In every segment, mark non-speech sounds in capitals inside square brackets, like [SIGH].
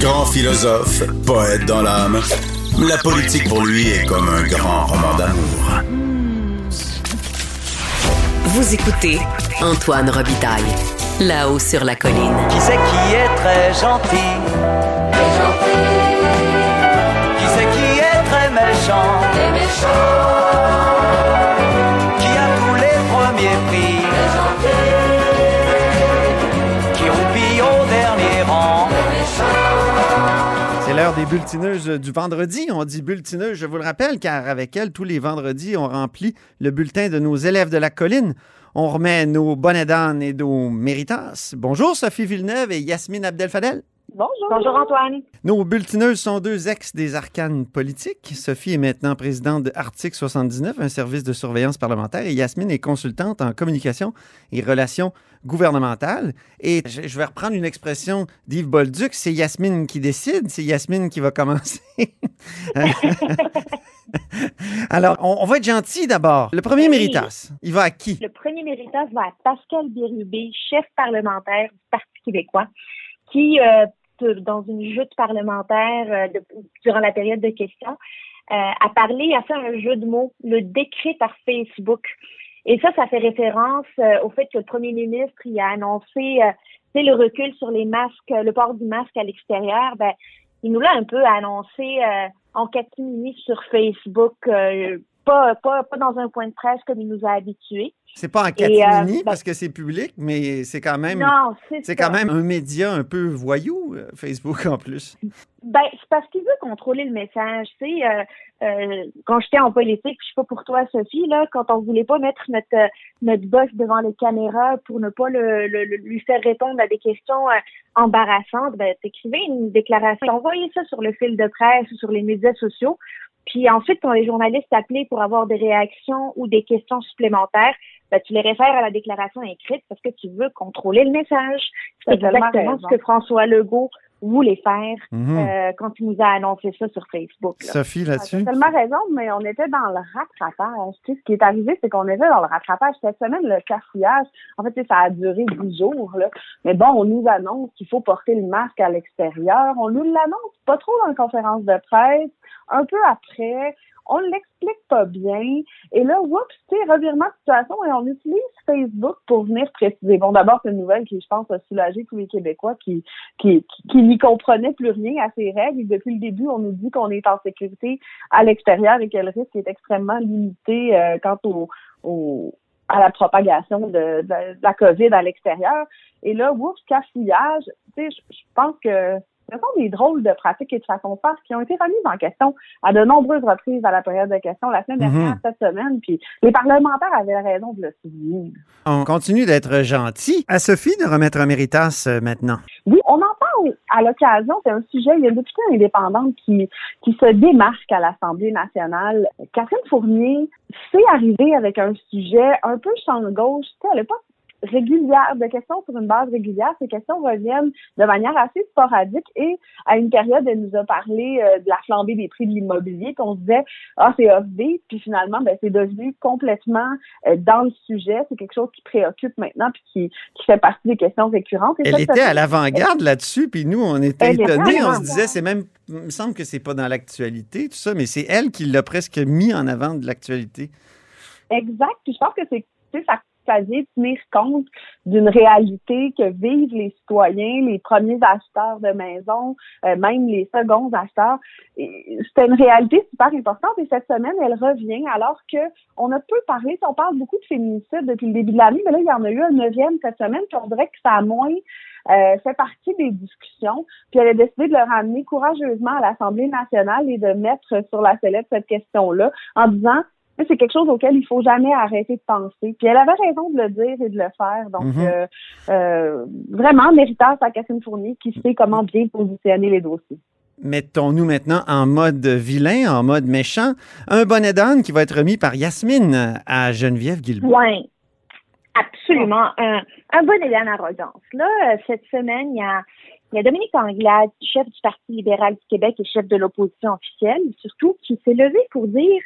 Grand philosophe, poète dans l'âme, la politique pour lui est comme un grand roman d'amour. Vous écoutez Antoine Robitaille, là-haut sur la colline. Qui c'est qui est très gentil? Qui c'est qui est très méchant? Qui des bulletineuses du vendredi. On dit bulletineuses, je vous le rappelle, car avec elles, tous les vendredis, on remplit le bulletin de nos élèves de la colline. On remet nos bonnets d'âne et nos méritas. Bonjour Sophie Villeneuve et Yasmine Abdel-Fadel. Bonjour. Bonjour Antoine. Nos bulletineuses sont deux ex des arcanes politiques. Sophie est maintenant présidente de Article 79, un service de surveillance parlementaire, et Yasmine est consultante en communication et relations gouvernementales. Et je je vais reprendre une expression d'Yves Bolduc, c'est Yasmine qui décide, c'est Yasmine qui va commencer. [LAUGHS] Alors, on, on va être gentil d'abord. Le premier Oui. méritas, il va à qui? Le premier méritage va à Pascal Bérubé, chef parlementaire du Parti québécois, qui, euh, dans une joute parlementaire euh, durant la période de questions, euh, a parlé, a fait un jeu de mots, le décret par Facebook. Et ça, ça fait référence euh, au fait que le premier ministre il a annoncé euh, le recul sur les masques, euh, le port du masque à l'extérieur. Ben, il nous l'a un peu annoncé euh, en catimini sur Facebook, euh, pas, pas, pas dans un point de presse comme il nous a habitués. C'est pas en catimini euh, ben- parce que c'est public, mais c'est quand même... Non, c'est quand même un média un peu voyou, euh, Facebook en plus. Ben, c'est parce qu'il veut contrôler le message. Tu sais, euh, euh, quand j'étais en politique, je sais pas pour toi, Sophie, là, quand on voulait pas mettre notre notre boss devant les caméras pour ne pas le, le- le- lui faire répondre à des questions embarrassantes, ben, t'écrivais une déclaration, envoyez ça sur le fil de presse ou sur les médias sociaux. Puis ensuite, quand les journalistes t'appelaient pour avoir des réactions ou des questions supplémentaires, ben, tu les réfères à la déclaration écrite parce que tu veux contrôler le message. C'est exactement raison. ce que François Legault voulait faire Mhm. euh, quand il nous a annoncé ça sur Facebook. là. Sophie, Tu là-dessus? as tellement raison, mais on était dans le rattrapage. Tu sais, ce qui est arrivé, c'est qu'on était dans le rattrapage. Cette semaine, le cafouillage, en fait, tu sais, ça a duré 10 jours. Là. Mais bon, on nous annonce qu'il faut porter le masque à l'extérieur. On nous l'annonce pas trop dans la conférence de presse. Un peu après, on l'explique pas bien. Et là, oups, tu sais, revirement de situation et on utilise Facebook pour venir préciser. Bon, d'abord, c'est une nouvelle qui, je pense, a soulagé tous les Québécois qui, qui, qui, n'y comprenaient plus rien à ces règles. Et depuis le début, on nous dit qu'on est en sécurité à l'extérieur et que le risque est extrêmement limité euh, quant au, au- à la propagation de, de- la COVID à l'extérieur. Et là, oups, cafouillage, tu sais, je pense que ce sont des drôles de pratiques et de façons de faire qui ont été remises en question à de nombreuses reprises à la période de questions la semaine dernière, Mhm. cette semaine, puis les parlementaires avaient raison de le souligner. On continue d'être gentil. À Sophie de remettre un méritas euh, maintenant. Oui, on en parle à l'occasion. C'est un sujet. Il y a une députée indépendante qui, qui se démarque à l'Assemblée nationale. Catherine Fournier s'est arrivée avec un sujet un peu champ gauche. Tu sais, elle n'est pas régulière, de questions sur une base régulière. Ces questions reviennent de manière assez sporadique et à une période, elle nous a parlé euh, de la flambée des prix de l'immobilier, qu'on se disait, ah, c'est off-beat, puis finalement, ben, c'est devenu complètement euh, dans le sujet. C'est quelque chose qui préoccupe maintenant puis qui, qui fait partie des questions récurrentes. Et Elle était à l'avant-garde là-dessus, puis nous, on était étonnés. On se disait, c'est même, il me semble que c'est pas dans l'actualité, tout ça, mais c'est elle qui l'a presque mis en avant de l'actualité. Exact. Puis je pense que c'est tu sais, ça, ça tenir compte d'une réalité que vivent les citoyens, les premiers acheteurs de maisons, euh, même les seconds acheteurs. Et C'est une réalité super importante et cette semaine, elle revient alors que on a peu parlé, on parle beaucoup de féminicide depuis le début de l'année, mais là, il y en a eu un neuvième cette semaine, puis on dirait que ça a moins euh, fait partie des discussions. Puis elle a décidé de le ramener courageusement à l'Assemblée nationale et de mettre sur la sellette cette question-là en disant c'est quelque chose auquel il faut jamais arrêter de penser. Puis elle avait raison de le dire et de le faire. Donc, Mhm. euh, euh, vraiment, méritage à Catherine Fournier qui sait comment bien positionner les dossiers. Mettons-nous maintenant en mode vilain, en mode méchant. Un bonnet d'âne qui va être remis par Yasmine à Geneviève Guilbault. Oui, absolument. Un, un bon élan d'arrogance. Là, euh, cette semaine, il y a, il y a Dominique Anglade, chef du Parti libéral du Québec et chef de l'opposition officielle, surtout, qui s'est levé pour dire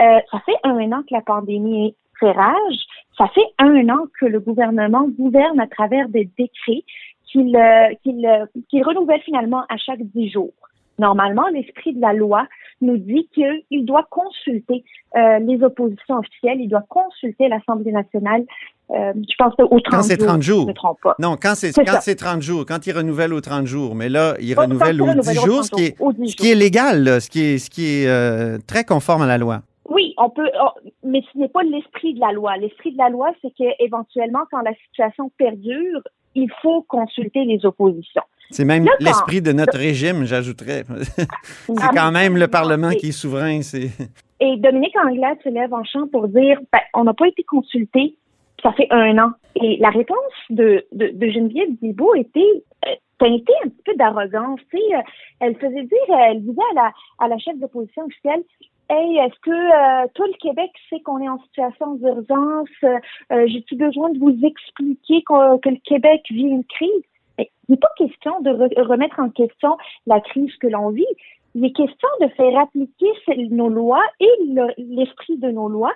euh, ça fait un an que la pandémie fait rage, ça fait un an que le gouvernement gouverne à travers des décrets qu'il euh, qu'il euh, qu'il renouvelle finalement à chaque dix jours. Normalement, l'esprit de la loi nous dit qu'il doit consulter euh, les oppositions officielles, il doit consulter l'Assemblée nationale. Euh, je pense au 30 Quand c'est 30 jours. jours. Je me trompe pas. Non, quand c'est quand c'est 30 jours, quand il renouvelle aux 30 jours, mais là, il renouvelle aux 10 renouvelle aux jours, ce 30 qui est, aux 10 ce qui est légal, là, ce qui est, ce qui est euh, très conforme à la loi. Oui, on peut, on- mais ce n'est pas l'esprit de la loi. L'esprit de la loi, c'est qu'éventuellement, quand la situation perdure, il faut consulter les oppositions. C'est même l'esprit de notre régime, j'ajouterais. [LAUGHS] c'est quand même le Parlement qui est souverain. [LAUGHS] Et Dominique Anglade se lève en champ pour dire ben, on n'a pas été consulté, ça fait un an. Et la réponse de, de, de Geneviève Guilbeault était euh, teintée un petit peu d'arrogance. Euh, elle faisait dire, elle disait à la, à la chef d'opposition officielle Hey, est-ce que euh, tout le Québec sait qu'on est en situation d'urgence? Euh, J'ai-tu besoin de vous expliquer que le Québec vit une crise? Il n'est pas question de re- remettre en question la crise que l'on vit. Il est question de faire appliquer nos lois et le- l'esprit de nos lois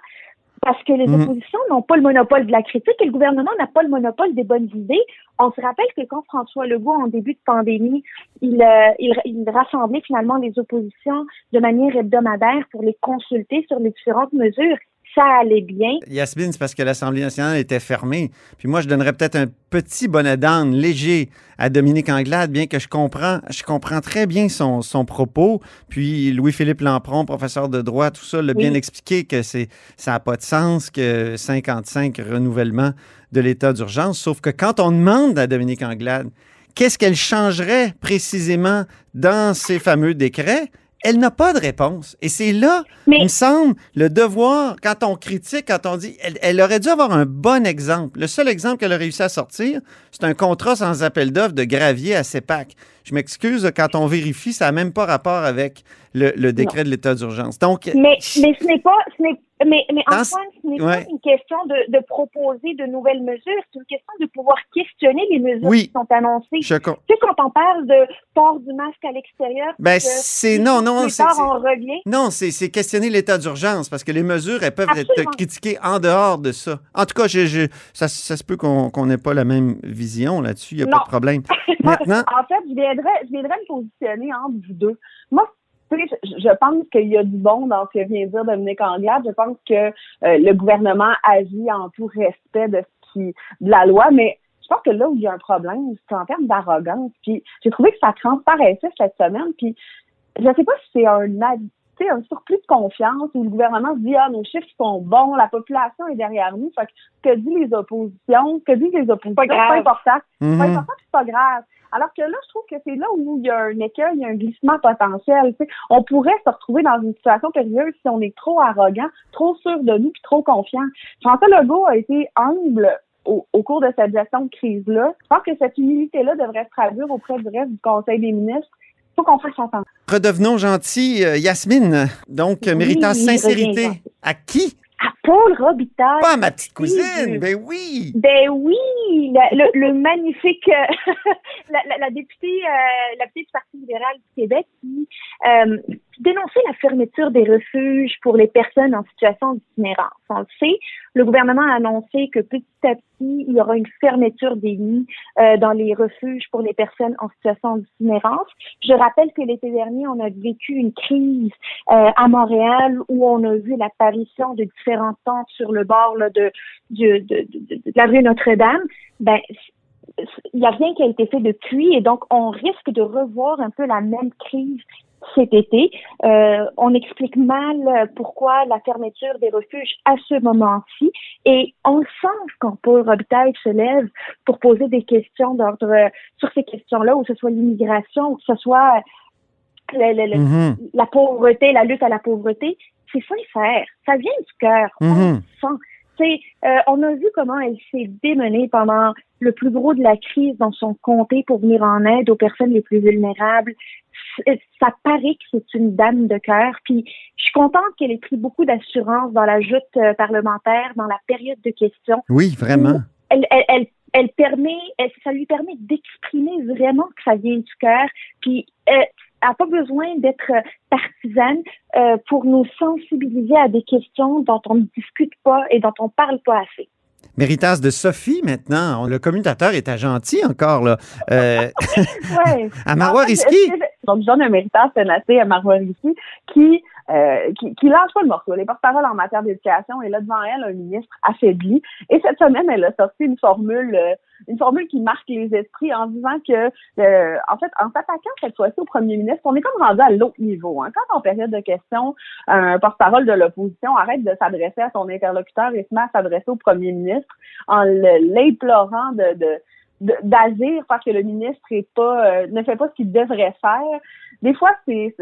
parce que les Mhm. oppositions n'ont pas le monopole de la critique et le gouvernement n'a pas le monopole des bonnes idées. On se rappelle que quand François Legault, en début de pandémie, il, euh, il, il rassemblait finalement les oppositions de manière hebdomadaire pour les consulter sur les différentes mesures. Ça allait bien. Yasmine, c'est parce que l'Assemblée nationale était fermée. Puis moi, je donnerais peut-être un petit bonnet d'âne léger à Dominique Anglade, bien que je comprends, je comprends très bien son, son propos. Puis Louis-Philippe Lampron, professeur de droit, tout ça, l'a Oui. bien expliqué que c'est, ça n'a pas de sens que 55 renouvellements de l'état d'urgence. Sauf que quand on demande à Dominique Anglade qu'est-ce qu'elle changerait précisément dans ces fameux décrets, elle n'a pas de réponse. Et c'est là, Mais- il me semble, le devoir, quand on critique, quand on dit, elle, elle aurait dû avoir un bon exemple. Le seul exemple qu'elle a réussi à sortir, c'est un contrat sans appel d'offres de gravier à CEPAC. Je m'excuse, quand on vérifie, ça n'a même pas rapport avec le, le décret de l'état d'urgence. Donc, Mais, mais ce n'est pas, ce n'est, mais, mais Antoine, ce n'est ouais. pas une question de, de proposer de nouvelles mesures, c'est une question de pouvoir questionner les mesures Oui. qui sont annoncées. je Tu sais, quand on parle de port du masque à l'extérieur, Ben, c'est, non, non, c'est, non, c'est, questionner l'état d'urgence parce que les mesures, elles peuvent Absolument. être critiquées en dehors de ça. En tout cas, je, je- ça, ça se peut qu'on qu'on n'ait pas la même vision là-dessus, il n'y a pas de problème. [LAUGHS] Maintenant, en fait, je viendrais, je viendrais me positionner entre vous deux. Moi, tu sais, je, pense qu'il y a du bon dans ce que vient dire Dominique Anglade. Je pense que euh, le gouvernement agit en tout respect de ce qui, de la loi, mais je pense que là où il y a un problème, c'est en termes d'arrogance. Puis j'ai trouvé que ça transparaissait cette semaine. Puis je sais pas si c'est un un surplus de confiance où le gouvernement se dit ah nos chiffres sont bons, la population est derrière nous. Fait que que disent les oppositions, que disent les oppositions, Pas c'est grave. pas important. C'est pas mhm. important, puis c'est pas grave. Alors que là, je trouve que c'est là où il y a un écueil, il y a un glissement potentiel. tu sais. On pourrait se retrouver dans une situation périlleuse si on est trop arrogant, trop sûr de nous, puis trop confiant. François Legault a été humble au, au cours de cette gestion de crise-là. Je pense que cette humilité-là devrait se traduire auprès du reste du Conseil des ministres. Faut qu'on fasse attention. redevenons gentils. Euh, Yasmine, donc, Oui, méritant oui, sincérité. À qui? À Paul Robitaille. Pas à ma petite cousine. Ben oui. Ben oui, le, le magnifique, euh, [LAUGHS] la, la, la députée, euh, la députée du Parti libéral du Québec qui dénonçait la fermeture des refuges pour les personnes en situation d'itinérance. On le sait, le gouvernement a annoncé que petit à petit, il y aura une fermeture des lits euh, dans les refuges pour les personnes en situation d'itinérance. Je rappelle que l'été dernier, on a vécu une crise euh, à Montréal où on a vu l'apparition de différentes tentes sur le bord là, de, de, de, de la rue Notre-Dame. Ben, il n'y a rien qui a été fait depuis et donc on risque de revoir un peu la même crise cet été. Euh, on explique mal pourquoi la fermeture des refuges à ce moment-ci et on sent quand Paul Robitaille se lève pour poser des questions d'ordre euh, sur ces questions-là, ou que ce soit l'immigration, ou que ce soit euh, le- le- le- Mhm. la pauvreté, la lutte à la pauvreté, c'est sincère. Ça vient du cœur. On Mhm. le sent. Euh, on a vu comment elle s'est démenée pendant le plus gros de la crise dans son comté pour venir en aide aux personnes les plus vulnérables. C'est- Ça paraît que c'est une dame de cœur. Puis je suis contente qu'elle ait pris beaucoup d'assurance dans la joute euh, parlementaire, dans la période de questions Oui, vraiment. elle, elle, elle, elle permet, ça lui permet d'exprimer vraiment que ça vient du cœur. Puis, euh, n'a pas besoin d'être euh, partisane euh, pour nous sensibiliser à des questions dont on ne discute pas et dont on parle pas assez. Méritas de Sophie, maintenant. Le commutateur est à gentil encore, là. Euh, [LAUGHS] Ouais. [LAUGHS] à Marois En fait, Risky. est-ce que- Donc, John un à Marois Risky qui, euh, qui, qui lâche pas le morceau. Les porte-parole en matière d'éducation et là devant elle un ministre affaibli. Et cette semaine, elle a sorti une formule, euh, une formule qui marque les esprits en disant que, euh, en fait, en s'attaquant cette fois-ci au premier ministre, on est comme rendu à l'autre niveau. Hein. Quand en période de questions, un porte-parole de l'opposition arrête de s'adresser à son interlocuteur et se met à s'adresser au premier ministre en l'implorant de de- d'agir parce que le ministre est pas euh, ne fait pas ce qu'il devrait faire. Des fois, c'est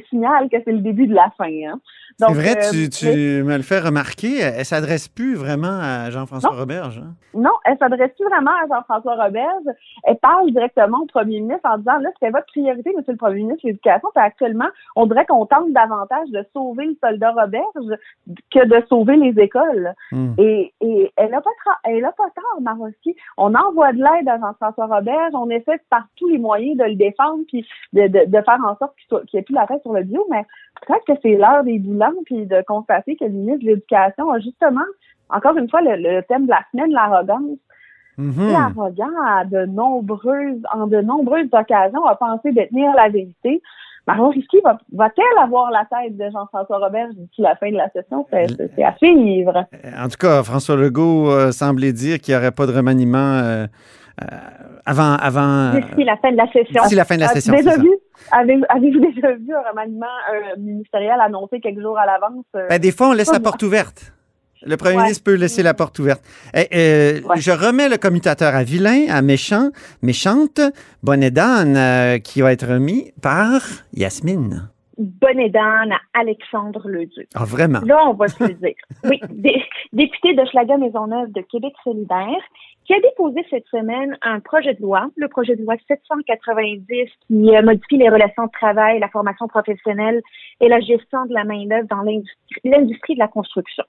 c'est- signal que c'est le début de la fin. Hein. C'est vrai, euh, tu, tu mais- me le fais remarquer. Elle s'adresse plus vraiment à Jean-François Roberge. hein? Non, elle s'adresse plus vraiment à Jean-François Roberge. Elle parle directement au premier ministre en disant, là, c'est votre priorité, monsieur le premier ministre, l'éducation. Actuellement, on dirait qu'on tente davantage de sauver le soldat Roberge que de sauver les écoles. Hmm. Et, et elle a pas elle a pas tort, Maroski. On envoie de l'aide à Jean-François Roberge. On essaie par tous les moyens de le défendre puis de, de, de faire en sorte qu'il n'y ait plus la tête sur le bio. Mais peut-être que c'est l'heure des bilans puis de constater que le ministre de l'Éducation a justement, encore une fois, le, le thème de la semaine, l'arrogance. Mhm. Et arrogant à de nombreuses, en de nombreuses occasions, a pensé détenir la vérité. Marion Risky va, va-t-elle avoir la tête de Jean-François Roberge d'ici la fin de la session? C'est, à suivre. En tout cas, François Legault euh, semblait dire qu'il n'y aurait pas de remaniement euh, avant, avant euh, D'ici la fin de la session. d'ici la fin de la As-tu session. déjà vu? Avez, avez-vous [LAUGHS] déjà vu un remaniement euh, ministériel annoncé quelques jours à l'avance? euh? Ben, des fois, on laisse la porte ouverte. Le premier Ouais. ministre peut laisser la porte ouverte. Eh, euh, Ouais. Je remets le commutateur à vilain, à méchant, méchante, bonnet d'âne, euh, qui va être remis par Yasmine. Bonne aidante à Alexandre Leduc. Ah, vraiment? Là, on va se le [LAUGHS] dire. Oui, dé- député de Schlager Maisonneuve de Québec solidaire, qui a déposé cette semaine un projet de loi, le projet de loi 790, qui euh, modifie les relations de travail, la formation professionnelle et la gestion de la main-d'œuvre dans l'industrie de la construction.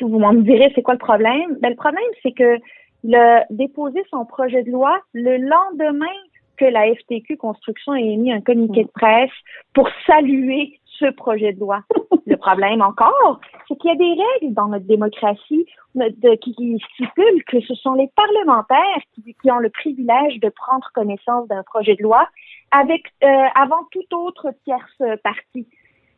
Vous m'en direz, c'est quoi le problème? Ben, le problème, c'est que le déposer son projet de loi le lendemain que la FTQ Construction ait émis un communiqué de presse pour saluer ce projet de loi. Le problème encore, c'est qu'il y a des règles dans notre démocratie de- qui, qui stipulent que ce sont les parlementaires qui, qui ont le privilège de prendre connaissance d'un projet de loi avec euh, avant toute autre tierce partie.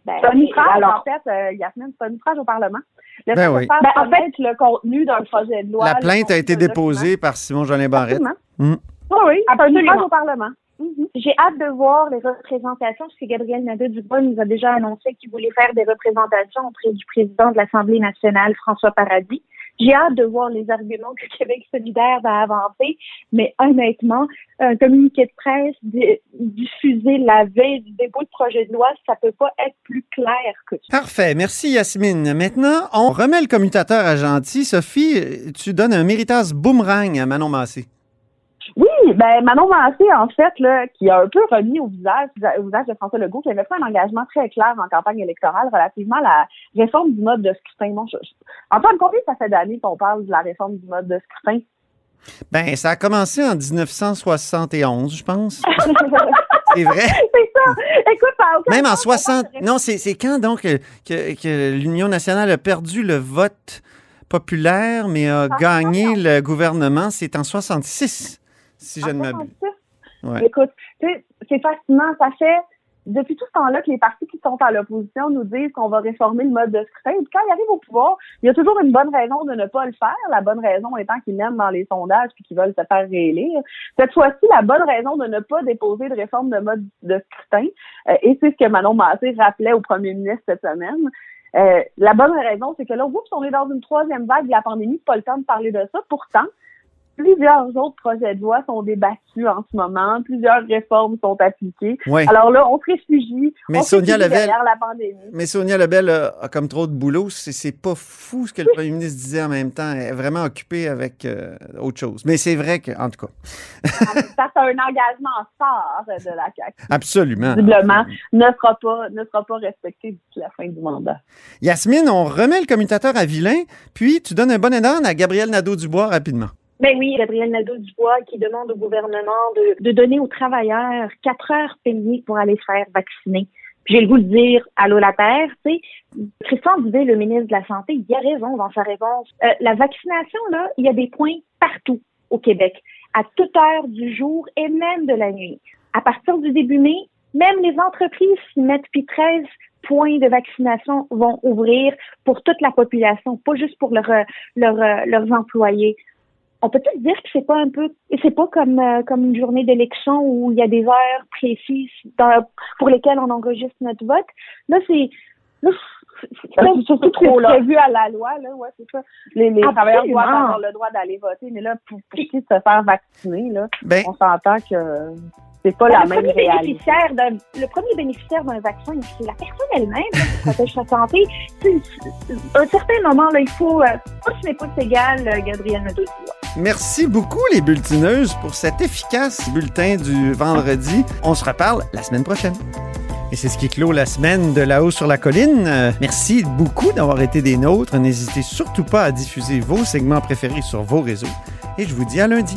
Ben, C'est un ouvrage, alors, en fait, euh, Yasmine, c'est un ouvrage au Parlement. Le Ben fait oui. Ben, en connaître le contenu d'un projet de loi. La plainte a été déposée par Simon-Jolin. Barrette. Absolument. Mm. Oui, oui, c'est un Absolument. ouvrage au Parlement. Mhm. J'ai hâte de voir les représentations, parce que Gabriel Nadeau-Dubois nous a déjà annoncé qu'il voulait faire des représentations auprès du président de l'Assemblée nationale, François Paradis. J'ai hâte de voir les arguments que Québec solidaire va avancer, mais honnêtement, un communiqué de presse di- diffusé la veille du dépôt de projet de loi, ça peut pas être plus clair que ça. Parfait. Merci, Yasmine. Maintenant, on remet le commutateur à gentil. Sophie, tu donnes un méritas boomerang à Manon Massé. Oui, ben Manon Massé, en fait, là, qui a un peu remis au visage, au visage de François Legault, qui avait fait un engagement très clair en campagne électorale relativement à la réforme du mode de scrutin. Bon, je, je- Antoine, combien ça fait d'années qu'on parle de la réforme du mode de scrutin? Ben, ça a commencé en 1971, je pense. [LAUGHS] C'est vrai. c'est ça! Écoute, ça a aucun Même en sens, on 60. parle de Non, c'est c'est quand donc que, que- que l'Union nationale a perdu le vote populaire, mais a Ah, gagné le gouvernement? C'est en 66, si je ne m'abuse. 66? Ouais. Écoute, tu sais, c'est fascinant. Ça fait depuis tout ce temps-là que les partis qui sont à l'opposition nous disent qu'on va réformer le mode de scrutin. Et quand ils arrivent au pouvoir, il y a toujours une bonne raison de ne pas le faire. La bonne raison étant qu'ils mènent dans les sondages puis qu'ils veulent se faire réélire. Cette fois-ci, la bonne raison de ne pas déposer de réforme de mode de scrutin, euh, et c'est ce que Manon Massé rappelait au premier ministre cette semaine, euh, la bonne raison, c'est que là, oups, on est dans une troisième vague de la pandémie, pas le temps de parler de ça. Pourtant, plusieurs autres projets de loi sont débattus en ce moment, plusieurs réformes sont appliquées. Ouais. Alors là, on se réfugie, Mais on Sonia réfugie Lebel- derrière la pandémie. Mais Sonia Lebel a, comme trop de boulot. C'est pas fou ce que le premier ministre disait en même temps. Elle est vraiment occupée avec euh, autre chose. Mais c'est vrai que, en tout cas, [LAUGHS] Ça, c'est un engagement fort de la CAQ. absolument. Visiblement, ne sera pas, ne sera pas respecté d'ici la fin du mandat. Yasmine, on remet le commutateur à vilain, puis tu donnes un bon élan à Gabriel Nadeau-Dubois rapidement. Ben oui, Gabriel Nadeau-Dubois qui demande au gouvernement de, de donner aux travailleurs quatre heures payées pour aller se faire vacciner. j'ai le goût de dire allô la Terre, tu sais. Christian Dubé, le ministre de la Santé, il a raison dans sa réponse. Euh, la vaccination, là, il y a des points partout au Québec, à toute heure du jour et même de la nuit. À partir du début mai, même les entreprises s'y mettent, puis 13 points de vaccination vont ouvrir pour toute la population, pas juste pour leur, leur, leurs employés. On peut peut dire que c'est pas un peu, c'est pas comme euh, comme une journée d'élection où il y a des heures précises dans, pour lesquelles on enregistre notre vote. Là, c'est c'est surtout trop prévu à la loi, là, ouais, c'est ça. Les, les travailleurs doivent avoir le droit d'aller voter, mais là, pour, pour qui se faire vacciner, là, ben, on s'entend que c'est pas la même réalité. le premier bénéficiaire d'un vaccin, c'est la personne elle-même qui protège sa santé. À un certain moment, là, il faut, euh, ce n'est pas égal, euh, Gabriel Nadeau. Merci beaucoup, les bulletineuses, pour cet efficace bulletin du vendredi. On se reparle la semaine prochaine. Et c'est ce qui clôt la semaine de là-haut sur la colline. Euh, merci beaucoup d'avoir été des nôtres. N'hésitez surtout pas à diffuser vos segments préférés sur vos réseaux. Et je vous dis à lundi.